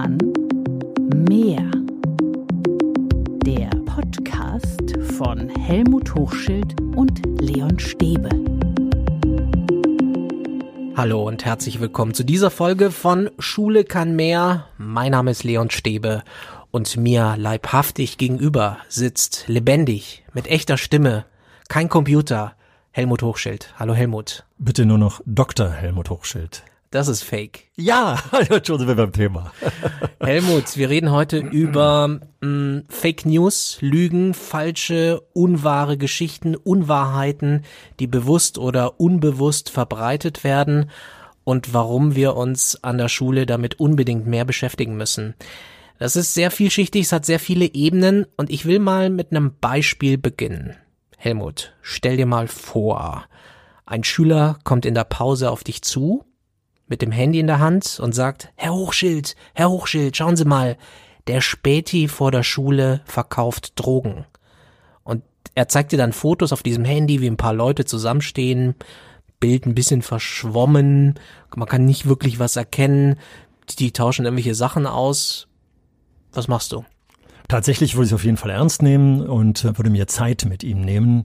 Kann mehr. Der Podcast von Helmut Hochschild und Leon Stäbe. Hallo und herzlich willkommen zu dieser Folge von Schule kann mehr. Mein Name ist Leon Stäbe und mir leibhaftig gegenüber sitzt lebendig mit echter Stimme, kein Computer, Helmut Hochschild. Hallo Helmut. Bitte nur noch Dr. Helmut Hochschild. Das ist fake. Ja, schon sind wir beim Thema. Helmut, wir reden heute über mh, mm, Fake News, Lügen, falsche, unwahre Geschichten, Unwahrheiten, die bewusst oder unbewusst verbreitet werden und warum wir uns an der Schule damit unbedingt mehr beschäftigen müssen. Das ist sehr vielschichtig, es hat sehr viele Ebenen und ich will mal mit einem Beispiel beginnen. Helmut, stell dir mal vor, ein Schüler kommt in der Pause auf dich zu mit dem Handy in der Hand und sagt, Herr Hochschild, Herr Hochschild, schauen Sie mal, der Späti vor der Schule verkauft Drogen. Und er zeigt dir dann Fotos auf diesem Handy, wie ein paar Leute zusammenstehen, Bild ein bisschen verschwommen, man kann nicht wirklich was erkennen, die tauschen irgendwelche Sachen aus. Was machst du? Tatsächlich würde ich es auf jeden Fall ernst nehmen und würde mir Zeit mit ihm nehmen,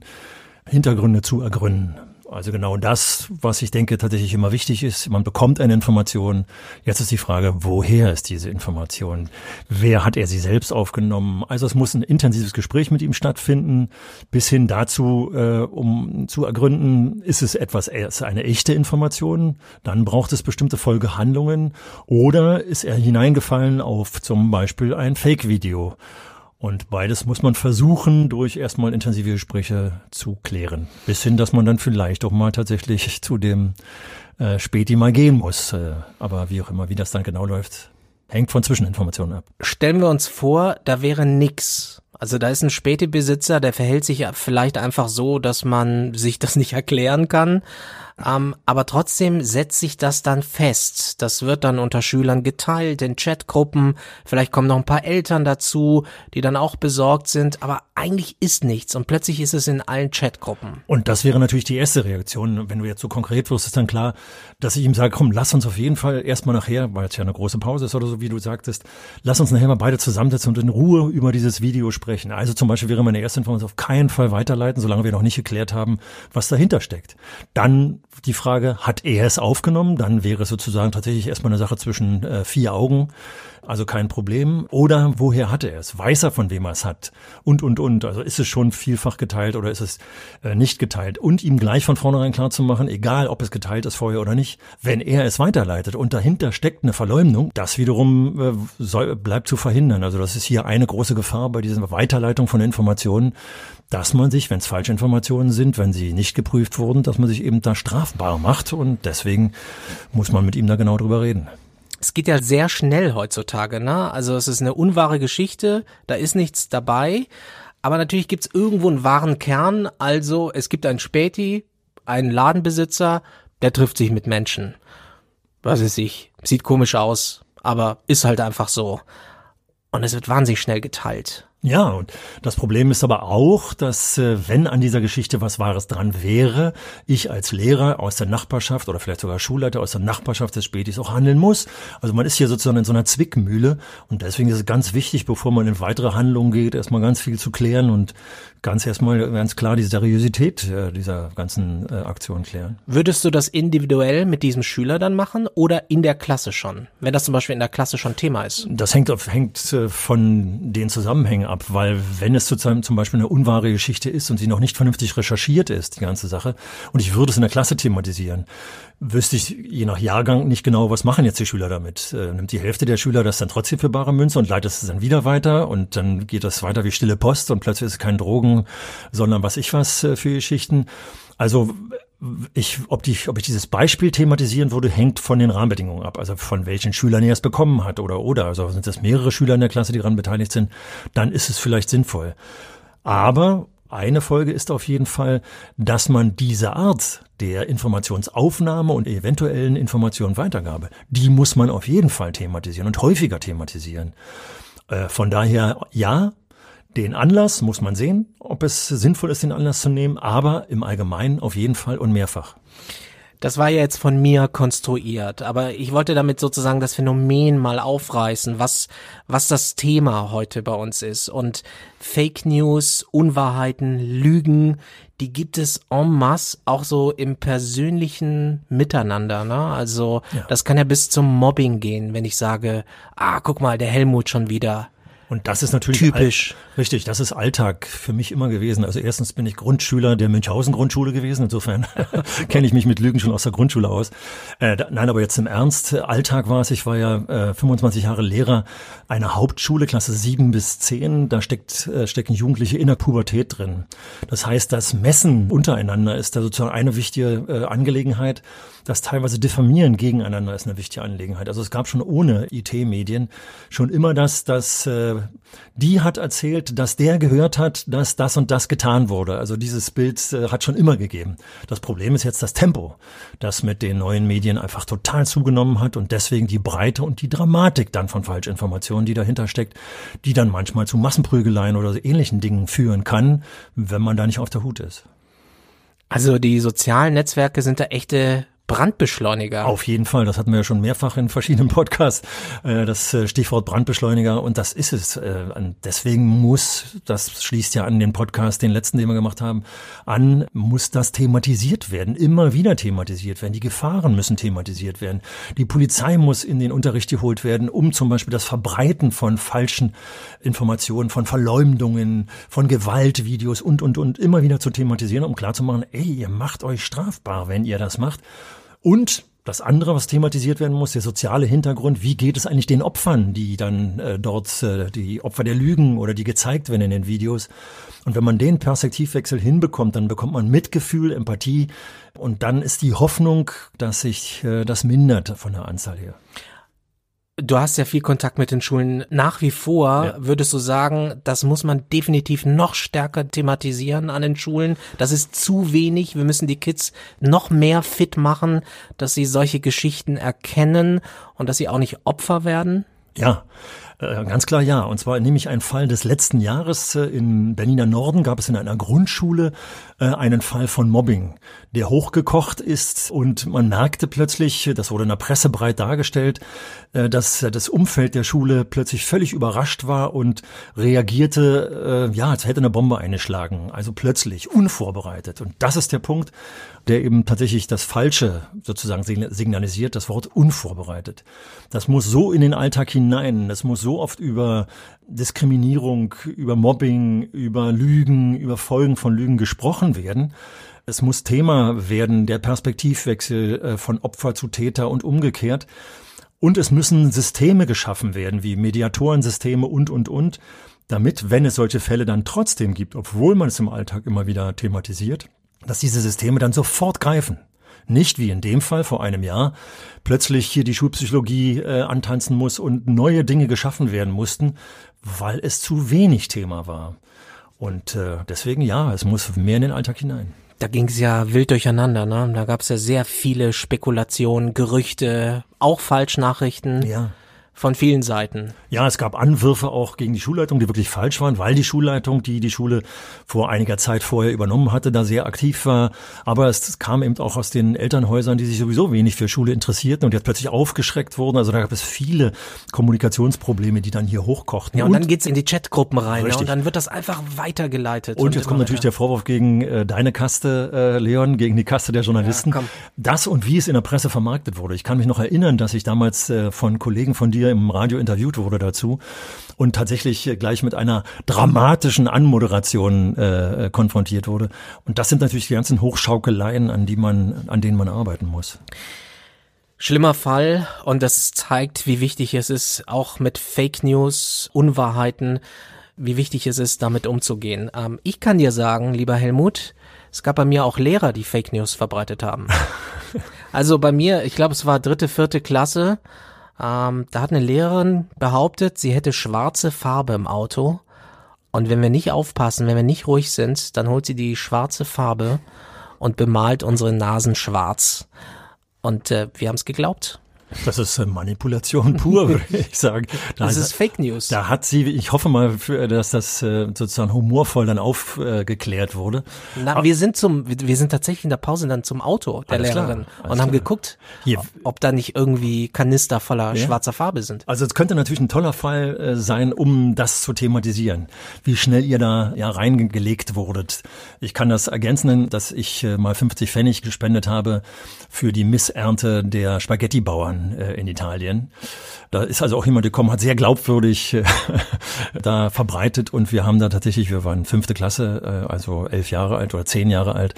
Hintergründe zu ergründen. Also genau das, was ich denke tatsächlich immer wichtig ist. Man bekommt eine Information. Jetzt ist die Frage, woher ist diese Information? Wer hat er sie selbst aufgenommen? Also es muss ein intensives Gespräch mit ihm stattfinden, bis hin dazu, äh, um zu ergründen, ist es etwas, ist eine echte Information? Dann braucht es bestimmte Folgehandlungen. Oder ist er hineingefallen auf zum Beispiel ein Fake-Video? Und beides muss man versuchen, durch erstmal intensive Gespräche zu klären. Bis hin, dass man dann vielleicht auch mal tatsächlich zu dem äh, Späti mal gehen muss. Äh, aber wie auch immer, wie das dann genau läuft, hängt von Zwischeninformationen ab. Stellen wir uns vor, da wäre nix. Also da ist ein Späti-Besitzer, der verhält sich vielleicht einfach so, dass man sich das nicht erklären kann. Ähm, aber trotzdem setzt sich das dann fest. Das wird dann unter Schülern geteilt in Chatgruppen. Vielleicht kommen noch ein paar Eltern dazu, die dann auch besorgt sind. Aber eigentlich ist nichts und plötzlich ist es in allen Chatgruppen. Und das wäre natürlich die erste Reaktion. Wenn du jetzt so konkret wirst, ist dann klar, dass ich ihm sage, komm, lass uns auf jeden Fall erstmal nachher, weil es ja eine große Pause ist oder so, wie du sagtest, lass uns nachher mal beide zusammensetzen und in Ruhe über dieses Video sprechen. Also zum Beispiel wäre meine erste Information auf keinen Fall weiterleiten, solange wir noch nicht geklärt haben, was dahinter steckt. Dann die Frage, hat er es aufgenommen? Dann wäre es sozusagen tatsächlich erstmal eine Sache zwischen äh, vier Augen, also kein Problem. Oder woher hat er es? Weiß er, von wem er es hat? Und, und, und. Also ist es schon vielfach geteilt oder ist es äh, nicht geteilt? Und ihm gleich von vornherein klar zu machen, egal ob es geteilt ist vorher oder nicht, wenn er es weiterleitet und dahinter steckt eine Verleumdung, das wiederum äh, soll, bleibt zu verhindern. Also das ist hier eine große Gefahr bei dieser Weiterleitung von Informationen, dass man sich, wenn es falsche Informationen sind, wenn sie nicht geprüft wurden, dass man sich eben da strafbar macht und deswegen muss man mit ihm da genau drüber reden. Es geht ja sehr schnell heutzutage, ne? Also es ist eine unwahre Geschichte, da ist nichts dabei, aber natürlich gibt's irgendwo einen wahren Kern, also es gibt einen Späti, einen Ladenbesitzer, der trifft sich mit Menschen. Was ist ich? Sieht komisch aus, aber ist halt einfach so. Und es wird wahnsinnig schnell geteilt. Ja, und das Problem ist aber auch, dass äh, wenn an dieser Geschichte was Wahres dran wäre, ich als Lehrer aus der Nachbarschaft oder vielleicht sogar Schulleiter aus der Nachbarschaft des Spätis auch handeln muss. Also man ist hier sozusagen in so einer Zwickmühle und deswegen ist es ganz wichtig, bevor man in weitere Handlungen geht, erstmal ganz viel zu klären und ganz erstmal ganz klar die Seriosität äh, dieser ganzen äh, Aktion klären. Würdest du das individuell mit diesem Schüler dann machen oder in der Klasse schon? Wenn das zum Beispiel in der Klasse schon Thema ist? Das hängt, hängt von den Zusammenhängen ab ab, weil wenn es sozusagen zum Beispiel eine unwahre Geschichte ist und sie noch nicht vernünftig recherchiert ist, die ganze Sache, und ich würde es in der Klasse thematisieren, wüsste ich je nach Jahrgang nicht genau, was machen jetzt die Schüler damit. Äh, nimmt die Hälfte der Schüler das dann trotzdem für bare Münze und leitet es dann wieder weiter und dann geht das weiter wie stille Post und plötzlich ist es kein Drogen, sondern was ich was äh, für Geschichten. Also ich, ob, die, ob ich dieses Beispiel thematisieren würde, hängt von den Rahmenbedingungen ab. Also von welchen Schülern er es bekommen hat oder oder. Also sind es mehrere Schüler in der Klasse, die daran beteiligt sind, dann ist es vielleicht sinnvoll. Aber eine Folge ist auf jeden Fall, dass man diese Art der Informationsaufnahme und eventuellen Informationenweitergabe, die muss man auf jeden Fall thematisieren und häufiger thematisieren. Äh, von daher ja, den Anlass muss man sehen, ob es sinnvoll ist, den Anlass zu nehmen, aber im Allgemeinen auf jeden Fall und mehrfach. Das war ja jetzt von mir konstruiert, aber ich wollte damit sozusagen das Phänomen mal aufreißen, was, was das Thema heute bei uns ist. Und Fake News, Unwahrheiten, Lügen, die gibt es en masse auch so im persönlichen Miteinander. Ne? Also ja. das kann ja bis zum Mobbing gehen, wenn ich sage, ah, guck mal, der Helmut schon wieder. Und das ist natürlich typisch. richtig, das ist Alltag für mich immer gewesen. Also erstens bin ich Grundschüler der Münchhausen Grundschule gewesen. Insofern kenne ich mich mit Lügen schon aus der Grundschule aus. Äh, da, nein, aber jetzt im Ernst, Alltag war es. Ich war ja äh, 25 Jahre Lehrer einer Hauptschule, Klasse 7 bis 10. Da steckt, äh, stecken Jugendliche in der Pubertät drin. Das heißt, das Messen untereinander ist da sozusagen eine wichtige äh, Angelegenheit. Das teilweise Diffamieren gegeneinander ist eine wichtige Angelegenheit. Also es gab schon ohne IT-Medien schon immer das, dass äh, die hat erzählt, dass der gehört hat, dass das und das getan wurde. Also dieses Bild äh, hat schon immer gegeben. Das Problem ist jetzt das Tempo, das mit den neuen Medien einfach total zugenommen hat und deswegen die Breite und die Dramatik dann von Falschinformationen, die dahinter steckt, die dann manchmal zu Massenprügeleien oder so ähnlichen Dingen führen kann, wenn man da nicht auf der Hut ist. Also die sozialen Netzwerke sind da echte Brandbeschleuniger. Auf jeden Fall, das hatten wir ja schon mehrfach in verschiedenen Podcasts, äh, das äh, Stichwort Brandbeschleuniger und das ist es. Äh, deswegen muss, das schließt ja an den Podcast, den letzten, den wir gemacht haben, an, muss das thematisiert werden, immer wieder thematisiert werden. Die Gefahren müssen thematisiert werden. Die Polizei muss in den Unterricht geholt werden, um zum Beispiel das Verbreiten von falschen Informationen, von Verleumdungen, von Gewaltvideos und, und, und immer wieder zu thematisieren, um klarzumachen, ey, ihr macht euch strafbar, wenn ihr das macht. Und das andere, was thematisiert werden muss, der soziale Hintergrund, wie geht es eigentlich den Opfern, die dann äh, dort, äh, die Opfer der Lügen oder die gezeigt werden in den Videos. Und wenn man den Perspektivwechsel hinbekommt, dann bekommt man Mitgefühl, Empathie und dann ist die Hoffnung, dass sich äh, das mindert von der Anzahl her. Du hast ja viel Kontakt mit den Schulen. Nach wie vor ja. würdest du sagen, das muss man definitiv noch stärker thematisieren an den Schulen. Das ist zu wenig. Wir müssen die Kids noch mehr fit machen, dass sie solche Geschichten erkennen und dass sie auch nicht Opfer werden. Ja, ganz klar ja. Und zwar nehme ich einen Fall des letzten Jahres. Äh, in Berliner Norden gab es in einer Grundschule äh, einen Fall von Mobbing, der hochgekocht ist und man merkte plötzlich, das wurde in der Presse breit dargestellt, dass das Umfeld der Schule plötzlich völlig überrascht war und reagierte, ja, als hätte eine Bombe eingeschlagen. Also plötzlich, unvorbereitet. Und das ist der Punkt, der eben tatsächlich das Falsche sozusagen signalisiert, das Wort unvorbereitet. Das muss so in den Alltag hinein, das muss so oft über Diskriminierung, über Mobbing, über Lügen, über Folgen von Lügen gesprochen werden. Es muss Thema werden, der Perspektivwechsel äh, von Opfer zu Täter und umgekehrt. Und es müssen Systeme geschaffen werden, wie Mediatorensysteme und, und, und, damit, wenn es solche Fälle dann trotzdem gibt, obwohl man es im Alltag immer wieder thematisiert, dass diese Systeme dann sofort greifen. Nicht wie in dem Fall vor einem Jahr plötzlich hier die Schulpsychologie äh, antanzen muss und neue Dinge geschaffen werden mussten, weil es zu wenig Thema war. Und äh, deswegen ja, es muss mehr in den Alltag hinein. Da ging es ja wild durcheinander, ne? Da gab es ja sehr viele Spekulationen, Gerüchte, auch Falschnachrichten. Ja von vielen Seiten. Ja, es gab Anwürfe auch gegen die Schulleitung, die wirklich falsch waren, weil die Schulleitung, die die Schule vor einiger Zeit vorher übernommen hatte, da sehr aktiv war. Aber es kam eben auch aus den Elternhäusern, die sich sowieso wenig für Schule interessierten und jetzt plötzlich aufgeschreckt wurden. Also da gab es viele Kommunikationsprobleme, die dann hier hochkochten. Ja, und, und dann geht's in die Chatgruppen rein ja, und dann wird das einfach weitergeleitet. Und, und jetzt kommt natürlich der Vorwurf gegen äh, deine Kaste, äh, Leon, gegen die Kaste der Journalisten. Ja, das und wie es in der Presse vermarktet wurde. Ich kann mich noch erinnern, dass ich damals äh, von Kollegen von dir hier im Radio interviewt wurde dazu und tatsächlich gleich mit einer dramatischen Anmoderation äh, konfrontiert wurde. Und das sind natürlich die ganzen Hochschaukeleien, an die man, an denen man arbeiten muss. Schlimmer Fall und das zeigt, wie wichtig es ist, auch mit Fake News, Unwahrheiten, wie wichtig es ist, damit umzugehen. Ähm, ich kann dir sagen, lieber Helmut, es gab bei mir auch Lehrer, die Fake News verbreitet haben. also bei mir, ich glaube, es war dritte, vierte Klasse, ähm, da hat eine Lehrerin behauptet, sie hätte schwarze Farbe im Auto. Und wenn wir nicht aufpassen, wenn wir nicht ruhig sind, dann holt sie die schwarze Farbe und bemalt unsere Nasen schwarz. Und äh, wir haben es geglaubt. Das ist äh, Manipulation pur, würde ich sagen. Da das ist Fake News. Da hat sie, ich hoffe mal, dass das äh, sozusagen humorvoll dann aufgeklärt wurde. Na, Aber wir sind zum, wir sind tatsächlich in der Pause dann zum Auto der Lehrerin klar, und haben klar. geguckt, Hier. ob da nicht irgendwie Kanister voller ja. schwarzer Farbe sind. Also es könnte natürlich ein toller Fall sein, um das zu thematisieren, wie schnell ihr da ja reingelegt wurdet. Ich kann das ergänzen, dass ich mal 50 Pfennig gespendet habe für die Missernte der Spaghetti-Bauern äh, in Italien. Da ist also auch jemand gekommen, hat sehr glaubwürdig äh, da verbreitet und wir haben da tatsächlich, wir waren fünfte Klasse, äh, also elf Jahre alt oder zehn Jahre alt,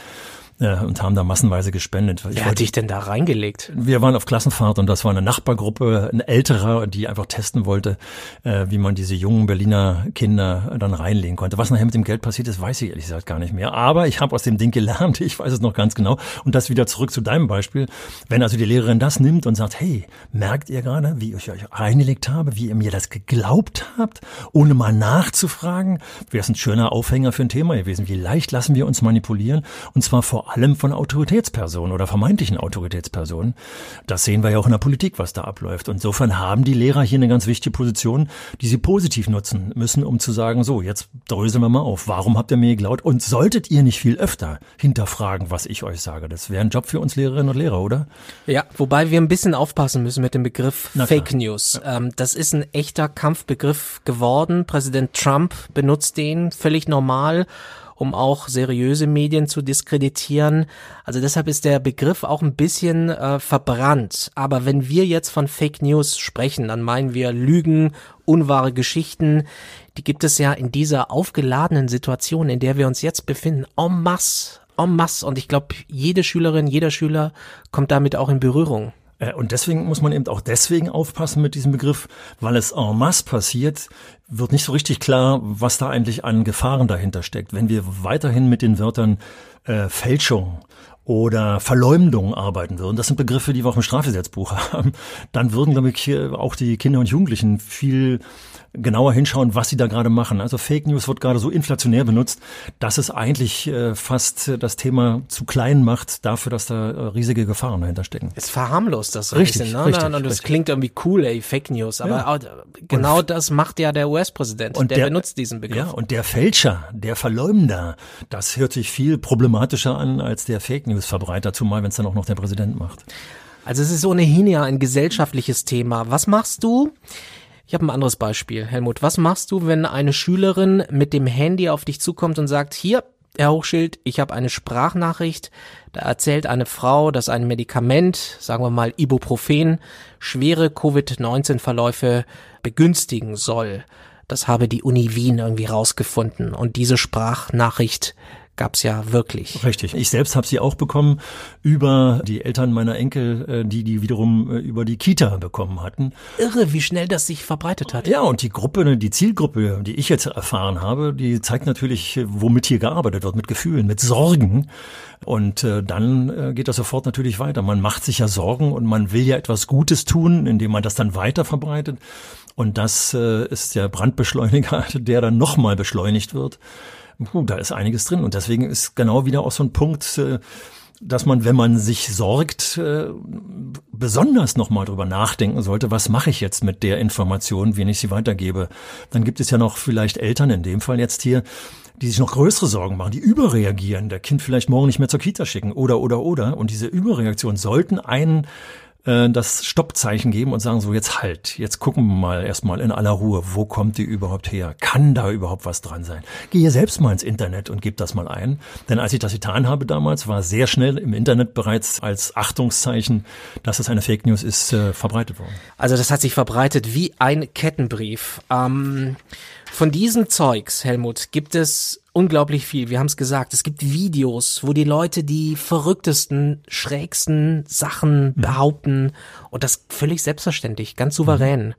äh, und haben da massenweise gespendet. Wer hat dich denn da reingelegt? Wir waren auf Klassenfahrt und das war eine Nachbargruppe, ein älterer, die einfach testen wollte, äh, wie man diese jungen Berliner Kinder dann reinlegen konnte. Was nachher mit dem Geld passiert ist, weiß ich ehrlich gesagt gar nicht mehr. Aber ich habe aus dem Ding gelernt, ich weiß es noch ganz genau. Und das wieder zurück zu deinem Beispiel. Wenn also die Lehrerin das nimmt und sagt, hey, merkt ihr gerade, wie ich euch reingelegt habe, wie ihr mir das geglaubt habt, ohne mal nachzufragen, wäre es ein schöner Aufhänger für ein Thema gewesen. Wie leicht lassen wir uns manipulieren? Und zwar vor allem von Autoritätspersonen oder vermeintlichen Autoritätspersonen. Das sehen wir ja auch in der Politik, was da abläuft. insofern haben die Lehrer hier eine ganz wichtige Position, die sie positiv nutzen müssen, um zu sagen, so, jetzt dröseln wir mal auf. Warum habt ihr mir geglaubt? Und solltet ihr nicht viel öfter hinterfragen, was ich euch sage? Das wäre ein Job für uns Lehrerinnen und Lehrer, oder? Ja, wobei wir ein bisschen aufpassen müssen mit dem Begriff Fake News. Ja. Ähm, das ist ein echter Kampfbegriff geworden. Präsident Trump benutzt den völlig normal um auch seriöse Medien zu diskreditieren. Also deshalb ist der Begriff auch ein bisschen äh, verbrannt. Aber wenn wir jetzt von Fake News sprechen, dann meinen wir Lügen, unwahre Geschichten. Die gibt es ja in dieser aufgeladenen Situation, in der wir uns jetzt befinden, en masse, en masse. Und ich glaube, jede Schülerin, jeder Schüler kommt damit auch in Berührung. Äh, und deswegen muss man eben auch deswegen aufpassen mit diesem Begriff, weil es en masse passiert, wird nicht so richtig klar, was da eigentlich an Gefahren dahinter steckt. Wenn wir weiterhin mit den Wörtern äh, Fälschung oder Verleumdung arbeiten würden, das sind Begriffe, die wir auch im Strafgesetzbuch haben, dann würden, glaube ich, auch die Kinder und Jugendlichen viel genauer hinschauen, was sie da gerade machen. Also Fake News wird gerade so inflationär benutzt, dass es eigentlich äh, fast das Thema zu klein macht dafür, dass da äh, riesige Gefahren dahinter stecken. Es verharmlost das so richtig, ein bisschen, ne? richtig, Und es klingt irgendwie cool, ey, Fake News. Aber ja. genau und, das macht ja der US-Präsident. Und der, der, benutzt diesen Begriff. Ja, und der Fälscher, der Verleumder, das hört sich viel problematischer an als der Fake News-Verbreiter, zumal wenn es dann auch noch der Präsident macht. Also es ist ohnehin ja ein gesellschaftliches Thema. Was machst du? Ich habe ein anderes Beispiel, Helmut. Was machst du, wenn eine Schülerin mit dem Handy auf dich zukommt und sagt, hier, Herr Hochschild, ich habe eine Sprachnachricht, da erzählt eine Frau, dass ein Medikament, sagen wir mal Ibuprofen, schwere Covid-19-Verläufe begünstigen soll. Das habe die Uni Wien irgendwie rausgefunden. Und diese Sprachnachricht gab's ja wirklich. Richtig. Ich selbst habe sie auch bekommen über die Eltern meiner Enkel, äh, die die wiederum äh, über die Kita bekommen hatten. Irre, wie schnell das sich verbreitet hat. Ja, und die Gruppe, die Zielgruppe, die ich jetzt erfahren habe, die zeigt natürlich, womit hier gearbeitet wird, mit Gefühlen, mit Sorgen. Und äh, dann äh, geht das sofort natürlich weiter. Man macht sich ja Sorgen und man will ja etwas Gutes tun, indem man das dann weiter verbreitet. Und das äh, ist der Brandbeschleuniger, der dann nochmal beschleunigt wird puh, da ist einiges drin. Und deswegen ist genau wieder auch so ein Punkt, äh, dass man, wenn man sich sorgt, äh, besonders nochmal drüber nachdenken sollte, was mache ich jetzt mit der Information, wenn ich sie weitergebe. Dann gibt es ja noch vielleicht Eltern, in dem Fall jetzt hier, die sich noch größere Sorgen machen, die überreagieren, der Kind vielleicht morgen nicht mehr zur Kita schicken oder, oder, oder. Und diese Überreaktionen sollten einen äh, das Stoppzeichen geben und sagen so, jetzt halt, jetzt gucken wir mal erstmal in aller Ruhe, wo kommt die überhaupt her? Kann da überhaupt was dran sein? Gehe selbst mal ins Internet und gib das mal ein. Denn als ich das getan habe damals, war sehr schnell im Internet bereits als Achtungszeichen, dass es eine Fake News ist, äh, verbreitet worden. Also das hat sich verbreitet wie ein Kettenbrief. Ähm von diesem Zeugs, Helmut, gibt es unglaublich viel. Wir haben es gesagt. Es gibt Videos, wo die Leute die verrücktesten, schrägsten Sachen mhm. behaupten und das völlig selbstverständlich, ganz souverän. Mhm.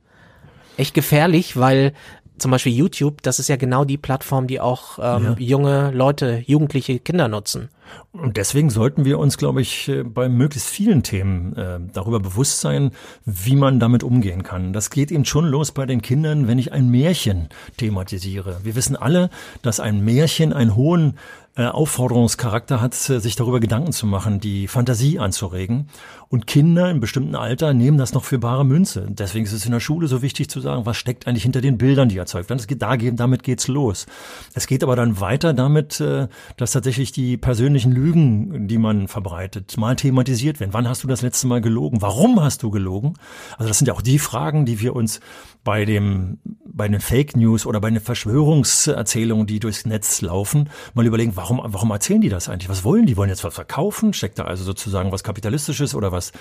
Echt gefährlich, weil zum Beispiel YouTube, das ist ja genau die Plattform, die auch ähm, ja. junge Leute, jugendliche Kinder nutzen. Und deswegen sollten wir uns, glaube ich, äh, bei möglichst vielen Themen äh, darüber bewusst sein, wie man damit umgehen kann. Das geht eben schon los bei den Kindern, wenn ich ein Märchen thematisiere. Wir wissen alle, dass ein Märchen einen hohen äh, Aufforderungscharakter hat, äh, sich darüber Gedanken zu machen, die Fantasie anzuregen. Und Kinder im bestimmten Alter nehmen das noch für bare Münze. Deswegen ist es in der Schule so wichtig zu sagen, was steckt eigentlich hinter den Bildern, die erzeugt werden. Da, damit geht's los. Es geht aber dann weiter damit, äh, dass tatsächlich die persönlichen Lügen, die man verbreitet, mal thematisiert werden. Wann hast du das letzte Mal gelogen? Warum hast du gelogen? Also das sind ja auch die Fragen, die wir uns bei dem, bei den Fake News oder bei den Verschwörungserzählungen, die durchs Netz laufen, mal überlegen, warum, warum erzählen die das eigentlich? Was wollen die? Wollen jetzt was verkaufen? Steckt da also sozusagen was Kapitalistisches oder was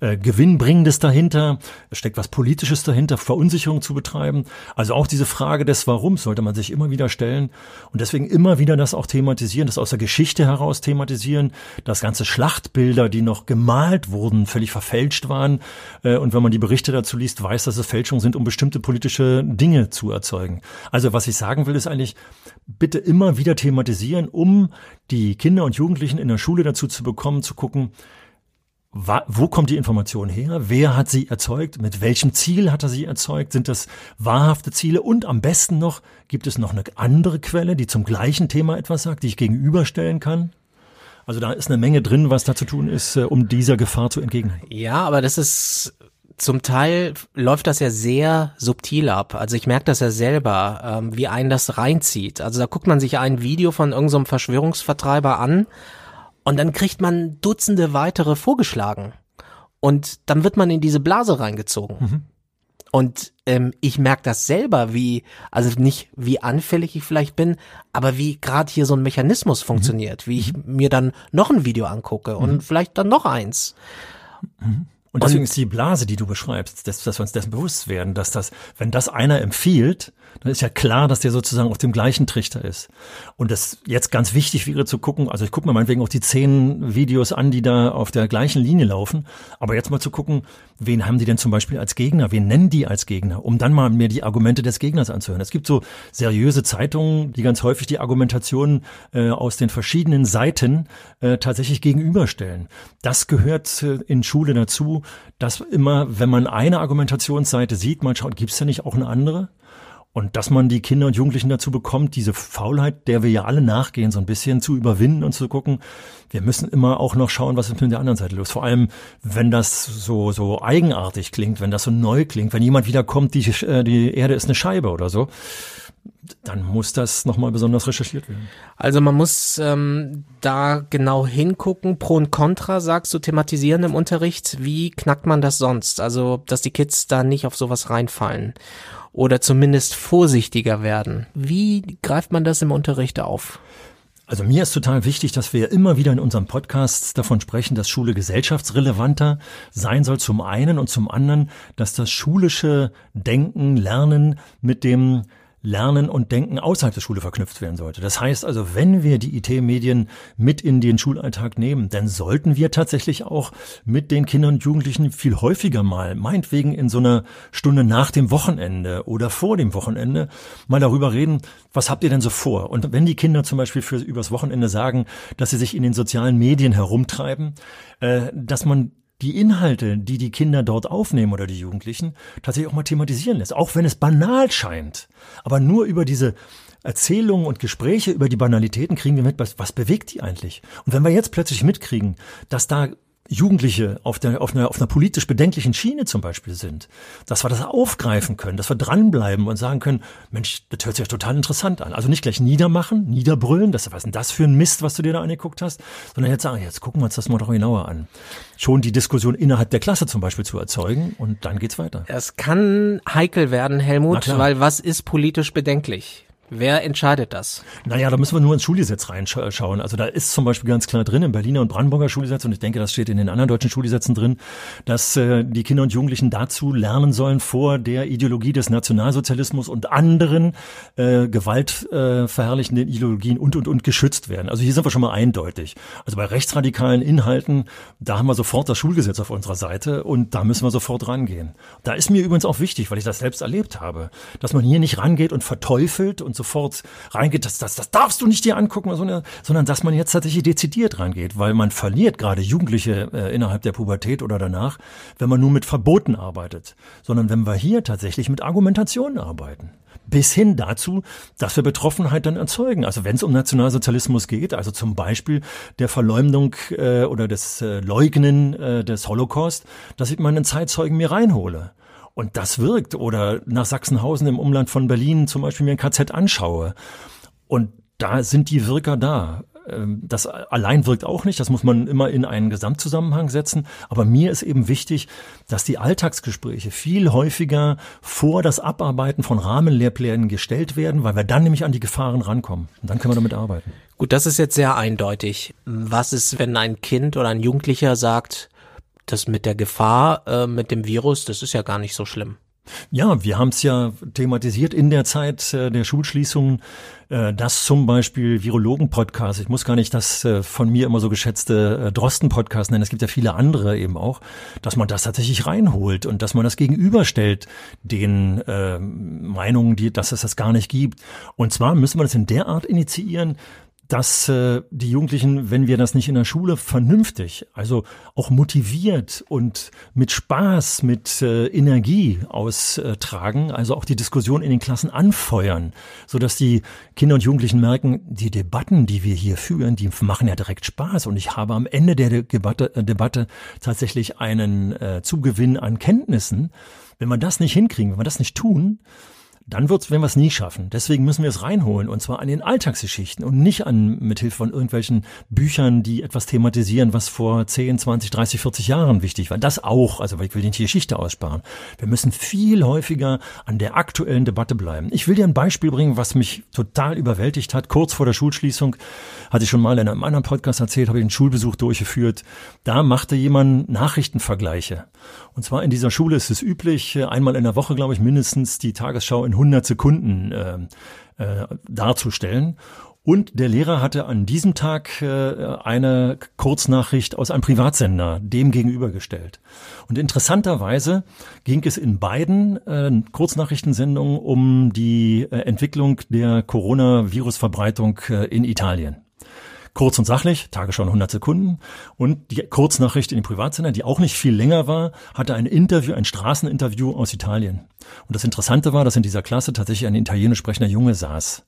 äh, Gewinnbringendes dahinter? Steckt was Politisches dahinter, Verunsicherung zu betreiben? Also auch diese Frage des Warums sollte man sich immer wieder stellen und deswegen immer wieder das auch thematisieren, das aus der Geschichte heraus thematisieren, dass ganze Schlachtbilder, die noch gemalt wurden, völlig verfälscht waren. Äh, und wenn man die Berichte dazu liest, weiß, dass es Fälschungen sind, um bestimmte politische Dinge zu erzeugen. Also was ich sagen will, ist eigentlich, bitte immer wieder thematisieren, um die Kinder und Jugendlichen in der Schule dazu zu bekommen, zu gucken, wo kommt die Information her? Wer hat sie erzeugt? Mit welchem Ziel hat er sie erzeugt? Sind das wahrhafte Ziele? Und am besten noch, gibt es noch eine andere Quelle, die zum gleichen Thema etwas sagt, die ich gegenüberstellen kann? Also da ist eine Menge drin, was da zu tun ist, äh, um dieser Gefahr zu entgegnen. Ja, aber das ist zum Teil läuft das ja sehr subtil ab. Also ich merke das ja selber, ähm, wie einen das reinzieht. Also da guckt man sich ein Video von irgendeinem so Verschwörungsvertreiber an und dann kriegt man Dutzende weitere vorgeschlagen. Und dann wird man in diese Blase reingezogen. Mhm. Und ähm, ich merke das selber, wie, also nicht wie anfällig ich vielleicht bin, aber wie gerade hier so ein Mechanismus mhm. funktioniert, wie ich mhm. mir dann noch ein Video angucke und mhm. vielleicht dann noch eins. Und deswegen ist die Blase, die du beschreibst, dass, dass wir uns dessen bewusst werden, dass das, wenn das einer empfiehlt, dann ist ja klar, dass der sozusagen auf dem gleichen Trichter ist. Und das jetzt ganz wichtig wäre zu gucken, also ich gucke mir meinetwegen auch die zehn Videos an, die da auf der gleichen Linie laufen, aber jetzt mal zu gucken, wen haben die denn zum Beispiel als Gegner, wen nennen die als Gegner, um dann mal mir die Argumente des Gegners anzuhören. Es gibt so seriöse Zeitungen, die ganz häufig die Argumentationen äh, aus den verschiedenen Seiten äh, tatsächlich gegenüberstellen. Das gehört äh, in Schule dazu, dass immer, wenn man eine Argumentationsseite sieht, man schaut, gibt es da nicht auch eine andere? Und dass man die Kinder und Jugendlichen dazu bekommt, diese Faulheit, der wir ja alle nachgehen, so ein bisschen zu überwinden und zu gucken, wir müssen immer auch noch schauen, was ist mit der anderen Seite los. Vor allem, wenn das so, so eigenartig klingt, wenn das so neu klingt, wenn jemand wieder kommt, die, äh, die Erde ist eine Scheibe oder so dann muss das nochmal besonders recherchiert werden. Also man muss ähm, da genau hingucken, Pro und Contra, sagst du, thematisieren im Unterricht. Wie knackt man das sonst? Also, dass die Kids da nicht auf sowas reinfallen oder zumindest vorsichtiger werden. Wie greift man das im Unterricht auf? Also mir ist total wichtig, dass wir immer wieder in unserem Podcast davon sprechen, dass Schule gesellschaftsrelevanter sein soll zum einen und zum anderen, dass das schulische Denken, Lernen mit dem Lernen und Denken außerhalb der Schule verknüpft werden sollte. Das heißt also, wenn wir die IT-Medien mit in den Schulalltag nehmen, dann sollten wir tatsächlich auch mit den Kindern und Jugendlichen viel häufiger mal, meinetwegen in so einer Stunde nach dem Wochenende oder vor dem Wochenende, mal darüber reden, was habt ihr denn so vor? Und wenn die Kinder zum Beispiel für übers Wochenende sagen, dass sie sich in den sozialen Medien herumtreiben, äh, dass man die Inhalte, die die Kinder dort aufnehmen oder die Jugendlichen, tatsächlich auch mal thematisieren lässt. Auch wenn es banal scheint. Aber nur über diese Erzählungen und Gespräche über die Banalitäten kriegen wir mit, was, was bewegt die eigentlich? Und wenn wir jetzt plötzlich mitkriegen, dass da Jugendliche auf, der, auf, einer, auf einer politisch bedenklichen Schiene zum Beispiel sind, dass wir das aufgreifen können, dass wir dranbleiben und sagen können, Mensch, das hört sich ja total interessant an. Also nicht gleich niedermachen, niederbrüllen, das, was ist denn das für ein Mist, was du dir da angeguckt hast, sondern jetzt sagen, jetzt gucken wir uns das mal doch genauer an. Schon die Diskussion innerhalb der Klasse zum Beispiel zu erzeugen und dann geht's weiter. Es kann heikel werden, Helmut, weil was ist politisch bedenklich? Wer entscheidet das? Naja, da müssen wir nur ins Schulgesetz reinschauen. Also da ist zum Beispiel ganz klar drin im Berliner und Brandenburger Schulgesetz und ich denke, das steht in den anderen deutschen Schulgesetzen drin, dass äh, die Kinder und Jugendlichen dazu lernen sollen, vor der Ideologie des Nationalsozialismus und anderen äh, gewaltverherrlichenden äh, Ideologien und und und geschützt werden. Also hier sind wir schon mal eindeutig. Also bei rechtsradikalen Inhalten, da haben wir sofort das Schulgesetz auf unserer Seite und da müssen wir sofort rangehen. Da ist mir übrigens auch wichtig, weil ich das selbst erlebt habe, dass man hier nicht rangeht und verteufelt und sofort reingeht, das, das, das darfst du nicht dir angucken, sondern dass man jetzt tatsächlich dezidiert reingeht, weil man verliert gerade Jugendliche äh, innerhalb der Pubertät oder danach, wenn man nur mit Verboten arbeitet, sondern wenn wir hier tatsächlich mit Argumentationen arbeiten bis hin dazu, dass wir Betroffenheit dann erzeugen. Also wenn es um Nationalsozialismus geht, also zum Beispiel der Verleumdung äh, oder des äh, Leugnen äh, des Holocaust, dass ich meinen Zeitzeugen mir reinhole. Und das wirkt. Oder nach Sachsenhausen im Umland von Berlin zum Beispiel mir ein KZ anschaue. Und da sind die Wirker da. Ähm, das allein wirkt auch nicht, das muss man immer in einen Gesamtzusammenhang setzen. Aber mir ist eben wichtig, dass die Alltagsgespräche viel häufiger vor das Abarbeiten von Rahmenlehrplänen gestellt werden, weil wir dann nämlich an die Gefahren rankommen. Und dann können wir damit arbeiten. Gut, das ist jetzt sehr eindeutig. Was ist, wenn ein Kind oder ein Jugendlicher sagt, das mit der Gefahr, äh, mit dem Virus, das ist ja gar nicht so schlimm? Ja, wir haben es ja thematisiert in der Zeit äh, der Schulschließungen, äh, dass zum Beispiel Virologen-Podcast, ich muss gar nicht das äh, von mir immer so geschätzte äh, Drosten-Podcast nennen, es gibt ja viele andere eben auch, dass man das tatsächlich reinholt und dass man das gegenüberstellt den äh, Meinungen, die, dass es das gar nicht gibt. Und zwar müssen wir das in der Art initiieren, dass äh, die Jugendlichen, wenn wir das nicht in der Schule vernünftig, also auch motiviert und mit Spaß, mit äh, Energie austragen, also auch die Diskussion in den Klassen anfeuern, so dass die Kinder und Jugendlichen merken, die Debatten, die wir hier führen, die machen ja direkt Spaß und ich habe am Ende der Debatte, äh, Debatte tatsächlich einen äh, Zugewinn an Kenntnissen. Wenn wir das nicht hinkriegen, wenn wir das nicht tun, dann wird's, wenn wir es nie schaffen. Deswegen müssen wir es reinholen und zwar an den Alltagsgeschichten und nicht an mithilfe von irgendwelchen Büchern, die etwas thematisieren, was vor 10, 20, 30, 40 Jahren wichtig war. Das auch, also ich will nicht die Geschichte aussparen. Wir müssen viel häufiger an der aktuellen Debatte bleiben. Ich will dir ein Beispiel bringen, was mich total überwältigt hat. Kurz vor der Schulschließung hatte ich schon mal in einem anderen Podcast erzählt, habe ich einen Schulbesuch durchgeführt. Da machte jemand Nachrichtenvergleiche. Und zwar in dieser Schule ist es üblich, einmal in der Woche, glaube ich, mindestens die Tagesschau in 100 Sekunden äh, äh, darzustellen. Und der Lehrer hatte an diesem Tag äh, eine Kurznachricht aus einem Privatsender dem gegenübergestellt. Und interessanterweise ging es in beiden äh, Kurznachrichtensendungen um die äh, Entwicklung der Coronavirus-Verbreitung äh, in Italien. Kurz und sachlich, Tagesschau in 100 Sekunden. Und die Kurznachricht in den Privatsender, die auch nicht viel länger war, hatte ein Interview, ein Straßeninterview aus Italien. Und das Interessante war, dass in dieser Klasse tatsächlich ein italienisch sprechender Junge saß,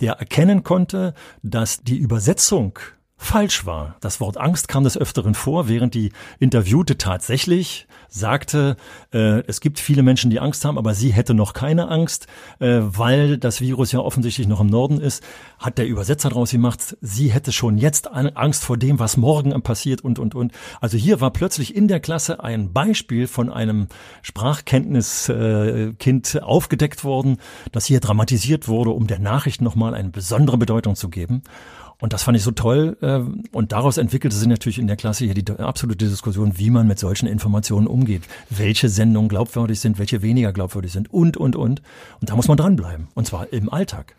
der erkennen konnte, dass die Übersetzung falsch war. Das Wort Angst kam des Öfteren vor, während die Interviewte tatsächlich sagte, äh, es gibt viele Menschen, die Angst haben, aber sie hätte noch keine Angst, äh, weil das Virus ja offensichtlich noch im Norden ist, hat der Übersetzer daraus gemacht, sie hätte schon jetzt Angst vor dem, was morgen passiert und, und, und. Also hier war plötzlich in der Klasse ein Beispiel von einem Sprachkenntniskind äh, aufgedeckt worden, das hier dramatisiert wurde, um der Nachricht nochmal eine besondere Bedeutung zu geben. Und das fand ich so toll. Äh, und daraus entwickelte sich natürlich in der Klasse hier die absolute Diskussion, wie man mit solchen Informationen umgeht. Welche Sendungen glaubwürdig sind, welche weniger glaubwürdig sind und, und, und. Und da muss man dranbleiben. Und zwar im Alltag.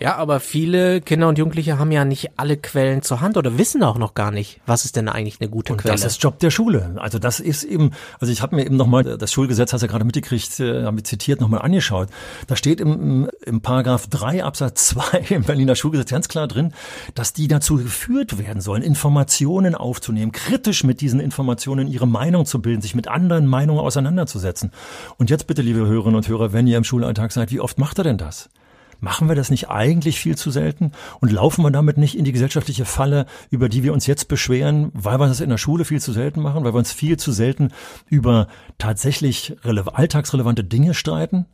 Ja, aber viele Kinder und Jugendliche haben ja nicht alle Quellen zur Hand oder wissen auch noch gar nicht, was ist denn eigentlich eine gute und Quelle. Das ist Job der Schule. Also das ist eben, also ich habe mir eben nochmal das Schulgesetz, hast du ja gerade mitgekriegt, äh, haben wir zitiert, nochmal angeschaut. Da steht im, im Paragraph 3 Absatz 2 im Berliner Schulgesetz ganz klar drin, dass die dazu geführt werden sollen, Informationen aufzunehmen, kritisch mit diesen Informationen ihre Meinung zu bilden, sich mit anderen Meinungen auseinanderzusetzen. Und jetzt bitte, liebe Hörerinnen und Hörer, wenn ihr im Schulalltag seid, wie oft macht er denn das? Machen wir das nicht eigentlich viel zu selten? Und laufen wir damit nicht in die gesellschaftliche Falle, über die wir uns jetzt beschweren, weil wir das in der Schule viel zu selten machen, weil wir uns viel zu selten über tatsächlich alltagsrelevante Dinge streiten?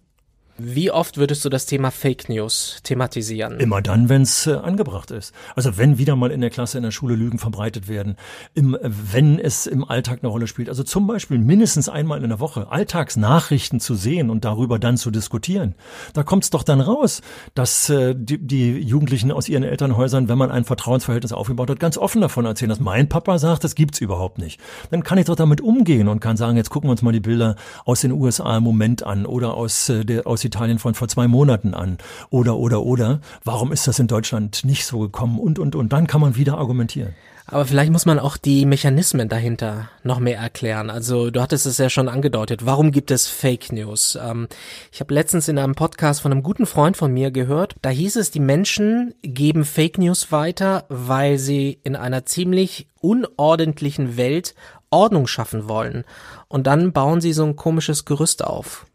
Wie oft würdest du das Thema Fake News thematisieren? Immer dann, wenn es äh, angebracht ist. Also wenn wieder mal in der Klasse, in der Schule Lügen verbreitet werden, im, äh, wenn es im Alltag eine Rolle spielt. Also zum Beispiel mindestens einmal in der Woche Alltagsnachrichten zu sehen und darüber dann zu diskutieren. Da kommt es doch dann raus, dass äh, die, die Jugendlichen aus ihren Elternhäusern, wenn man ein Vertrauensverhältnis aufgebaut hat, ganz offen davon erzählen, dass mein Papa sagt, das gibt's überhaupt nicht. Dann kann ich doch damit umgehen und kann sagen, jetzt gucken wir uns mal die Bilder aus den USA im Moment an oder aus, äh, der, aus Italien von vor zwei Monaten an. Oder, oder, oder. Warum ist das in Deutschland nicht so gekommen? Und, und, und. Dann kann man wieder argumentieren. Aber vielleicht muss man auch die Mechanismen dahinter noch mehr erklären. Also du hattest es ja schon angedeutet. Warum gibt es Fake News? Ähm, ich habe letztens in einem Podcast von einem guten Freund von mir gehört. Da hieß es, die Menschen geben Fake News weiter, weil sie in einer ziemlich unordentlichen Welt Ordnung schaffen wollen. Und dann bauen sie so ein komisches Gerüst auf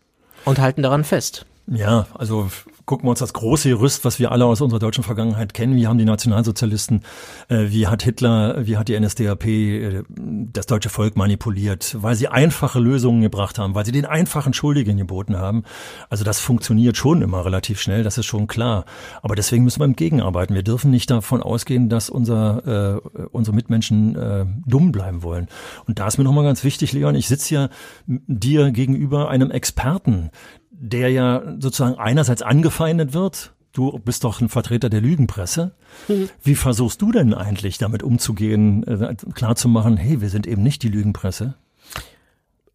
und halten daran fest. Ja, also gucken wir uns das große Gerüst, was wir alle aus unserer deutschen Vergangenheit kennen. Wie haben die Nationalsozialisten, äh, wie hat Hitler, wie hat die NSDAP äh, das deutsche Volk manipuliert, weil sie einfache Lösungen gebracht haben, weil sie den einfachen Schuldigen geboten haben. Also das funktioniert schon immer relativ schnell, das ist schon klar. Aber deswegen müssen wir im Gegenarbeiten. Wir dürfen nicht davon ausgehen, dass unser, äh, unsere Mitmenschen äh, dumm bleiben wollen. Und da ist mir nochmal ganz wichtig, Leon, ich sitze ja dir gegenüber einem Experten, der ja sozusagen einerseits angefeindet wird. Du bist doch ein Vertreter der Lügenpresse. Mhm. Wie versuchst du denn eigentlich damit umzugehen, äh, klarzumachen, hey, wir sind eben nicht die Lügenpresse?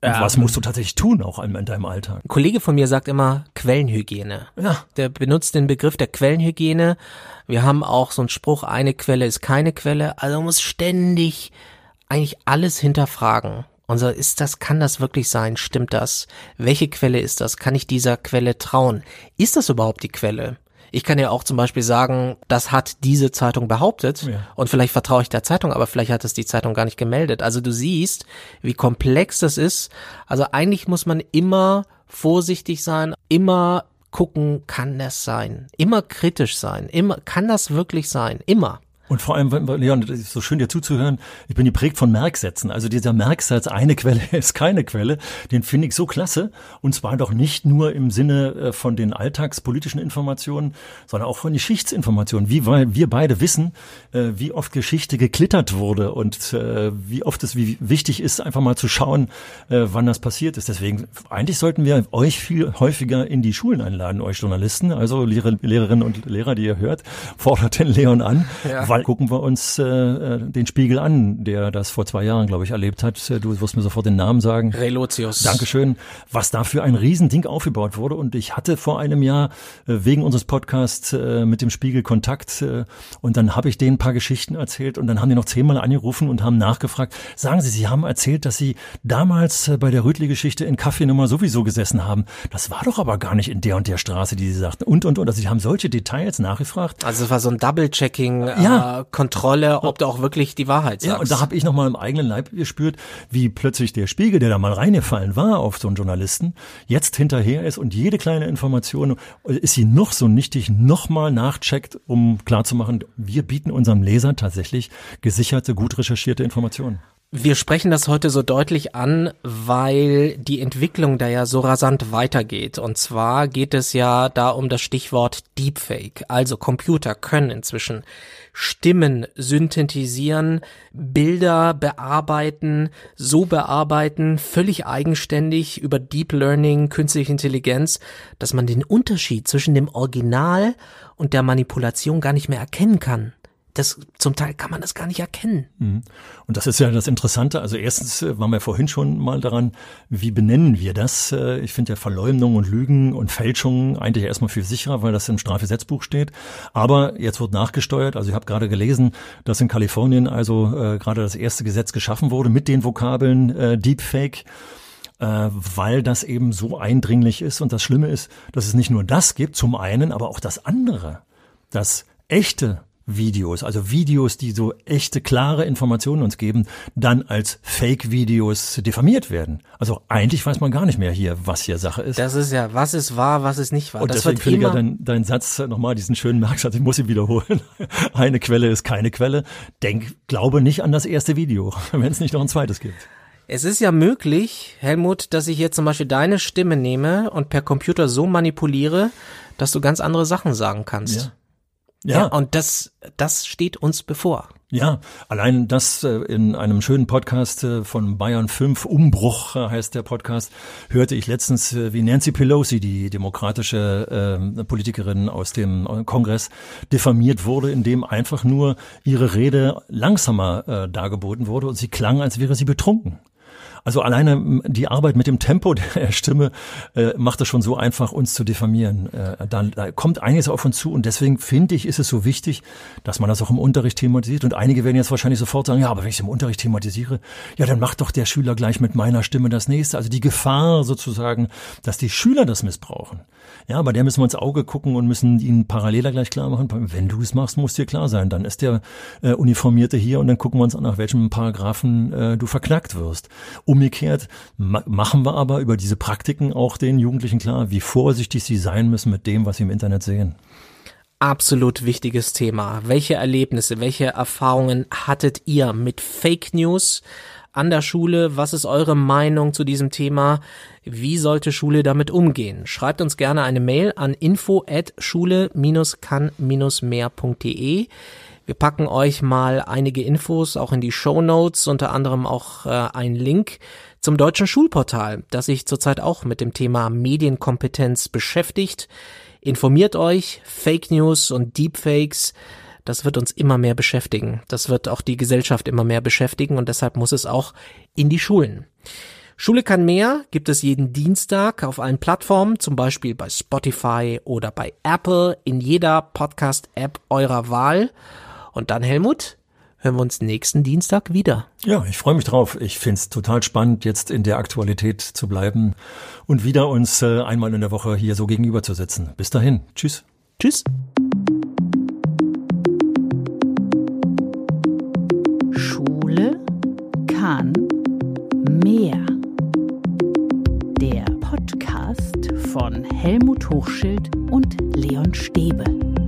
Und ähm, was musst du tatsächlich tun, auch in, deinem Alltag? Ein Kollege von mir sagt immer Quellenhygiene. Ja. Der benutzt den Begriff der Quellenhygiene. Wir haben auch so einen Spruch, eine Quelle ist keine Quelle. Also man muss ständig eigentlich alles hinterfragen. Und so, ist das, kann das wirklich sein? Stimmt das? Welche Quelle ist das? Kann ich dieser Quelle trauen? Ist das überhaupt die Quelle? Ich kann ja auch zum Beispiel sagen, das hat diese Zeitung behauptet ja. und vielleicht vertraue ich der Zeitung, aber vielleicht hat es die Zeitung gar nicht gemeldet. Also du siehst, wie komplex das ist. Also eigentlich muss man immer vorsichtig sein, immer gucken, kann das sein? Immer kritisch sein, immer, kann das wirklich sein? Immer. Und vor allem, Leon, das ist so schön dir zuzuhören, ich bin geprägt von Merksätzen. Also dieser Merksatz, eine Quelle ist keine Quelle, den finde ich so klasse. Und zwar doch nicht nur im Sinne äh, von den alltagspolitischen Informationen, sondern auch von Geschichtsinformationen. Wie weil wir beide wissen, äh, wie oft Geschichte geklittert wurde und äh, wie oft es wie wichtig ist, einfach mal zu schauen, wann das passiert ist. Deswegen, eigentlich sollten wir euch viel häufiger in die Schulen einladen, euch Journalisten, also Lehrer, Lehrerinnen und Lehrer, die ihr hört, fordert den Leon an. Ja Fall gucken wir uns äh, äh, den Spiegel an, der das vor zwei Jahren, glaube ich, erlebt hat. Du wirst mir sofort den Namen sagen. Relotius. Dankeschön. Was da für ein Riesending aufgebaut wurde. Und ich hatte vor einem Jahr äh, wegen unseres Podcasts äh, mit dem Spiegel Kontakt äh, und dann habe ich denen ein paar Geschichten erzählt und dann haben die noch zehnmal angerufen und haben nachgefragt. Sagen Sie, Sie haben erzählt, dass Sie damals äh, bei der Rütli-Geschichte in Kaffeenummer sowieso gesessen haben. Das war doch aber gar nicht in der und der Straße, die Sie sagten. Und, und, und. Also Sie haben solche Details nachgefragt. Also es war so ein Double-Checking. Ja, Kontrolle, ob du auch wirklich die Wahrheit sagst. Ja, und da habe ich nochmal im eigenen Leib gespürt, wie plötzlich der Spiegel, der da mal reingefallen war auf so einen Journalisten, jetzt hinterher ist und jede kleine Information, ist sie noch so nichtig, nochmal nachcheckt, um klarzumachen, wir bieten unserem Leser tatsächlich gesicherte, gut recherchierte Informationen. Wir sprechen das heute so deutlich an, weil die Entwicklung da ja so rasant weitergeht. Und zwar geht es ja da um das Stichwort Deepfake. Also Computer können inzwischen Stimmen synthetisieren, Bilder bearbeiten, so bearbeiten, völlig eigenständig über Deep Learning, künstliche Intelligenz, dass man den Unterschied zwischen dem Original und der Manipulation gar nicht mehr erkennen kann das zum Teil kann man das gar nicht erkennen. Mhm. Und das ist ja das Interessante. Also erstens äh, waren wir vorhin schon mal daran, wie benennen wir das? Äh, ich finde ja Verleumdung und Lügen und Fälschung eigentlich erstmal viel sicherer, weil das im Strafgesetzbuch steht. Aber jetzt wird nachgesteuert. Also ich habe gerade gelesen, dass in Kalifornien also äh, gerade das erste Gesetz geschaffen wurde mit den Vokabeln Deepfake weil das eben so eindringlich ist. Und das Schlimme ist, dass es nicht nur das gibt, zum einen, aber auch das andere, das echte Videos, also Videos, die so echte, klare Informationen uns geben, dann als Fake-Videos diffamiert werden. Also eigentlich weiß man gar nicht mehr hier, was hier Sache ist. Das ist ja, was ist wahr, was ist nicht wahr. Und das deswegen finde ich ja dein, dein Satz nochmal, diesen schönen Merksatz, ich muss ihn wiederholen. Eine Quelle ist keine Quelle. Denk, glaube nicht an das erste Video, wenn es nicht noch ein zweites gibt. Es ist ja möglich, Helmut, dass ich jetzt zum Beispiel deine Stimme nehme und per Computer so manipuliere, dass du ganz andere Sachen sagen kannst. Ja. Ja. ja. Und das, das steht uns bevor. Ja, allein das äh, in einem schönen Podcast äh, von Bayern 5, Umbruch äh, heißt der Podcast, hörte ich letztens, wie Nancy Pelosi, die demokratische Politikerin aus dem Kongress, diffamiert wurde, indem einfach nur ihre Rede langsamer dargeboten wurde und sie klang, als wäre sie betrunken. Also alleine die Arbeit mit dem Tempo der Stimme äh, macht es schon so einfach, uns zu diffamieren. Äh, da, da kommt einiges auf uns zu und deswegen finde ich, ist es so wichtig, dass man das auch im Unterricht thematisiert. Und einige werden jetzt wahrscheinlich sofort sagen, ja, aber wenn ich es im Unterricht thematisiere, ja, dann macht doch der Schüler gleich mit meiner Stimme das nächste. Also die Gefahr sozusagen, dass die Schüler das missbrauchen. Ja, bei der müssen wir ins Auge gucken und müssen ihnen paralleler gleich klar machen. Wenn du es machst, muss dir klar sein, dann ist der äh, Uniformierte hier und dann gucken wir uns an, nach welchem Paragraphen äh, du verknackt wirst. Umgekehrt ma machen wir aber über diese Praktiken auch den Jugendlichen klar, wie vorsichtig sie sein müssen mit dem, was sie im Internet sehen absolut wichtiges Thema. Welche Erlebnisse, welche Erfahrungen hattet ihr mit Fake News an der Schule? Was ist eure Meinung zu diesem Thema? Wie sollte Schule damit umgehen? Schreibt uns gerne eine Mail an info at schule-kann-mehr.de. Wir packen euch mal einige Infos auch in die Show Notes, unter anderem auch äh, einen Link zum deutschen Schulportal, das sich zurzeit auch mit dem Thema Medienkompetenz beschäftigt. Informiert euch, Fake News und Deepfakes, das wird uns immer mehr beschäftigen. Das wird auch die Gesellschaft immer mehr beschäftigen und deshalb muss es auch in die Schulen. Schule kann mehr gibt es jeden Dienstag auf allen Plattformen, zum Beispiel bei Spotify oder bei Apple, in jeder Podcast-App eurer Wahl. Und dann, Helmut, hören wir uns nächsten Dienstag wieder. Ja, ich freue mich drauf. Ich finde es total spannend, jetzt in der Aktualität zu bleiben und wieder uns äh, einmal in der Woche hier so gegenüber zu sitzen. Bis dahin. Tschüss. Tschüss. Schule kann mehr. Der Podcast von Helmut Hochschild und Leon Stäbe.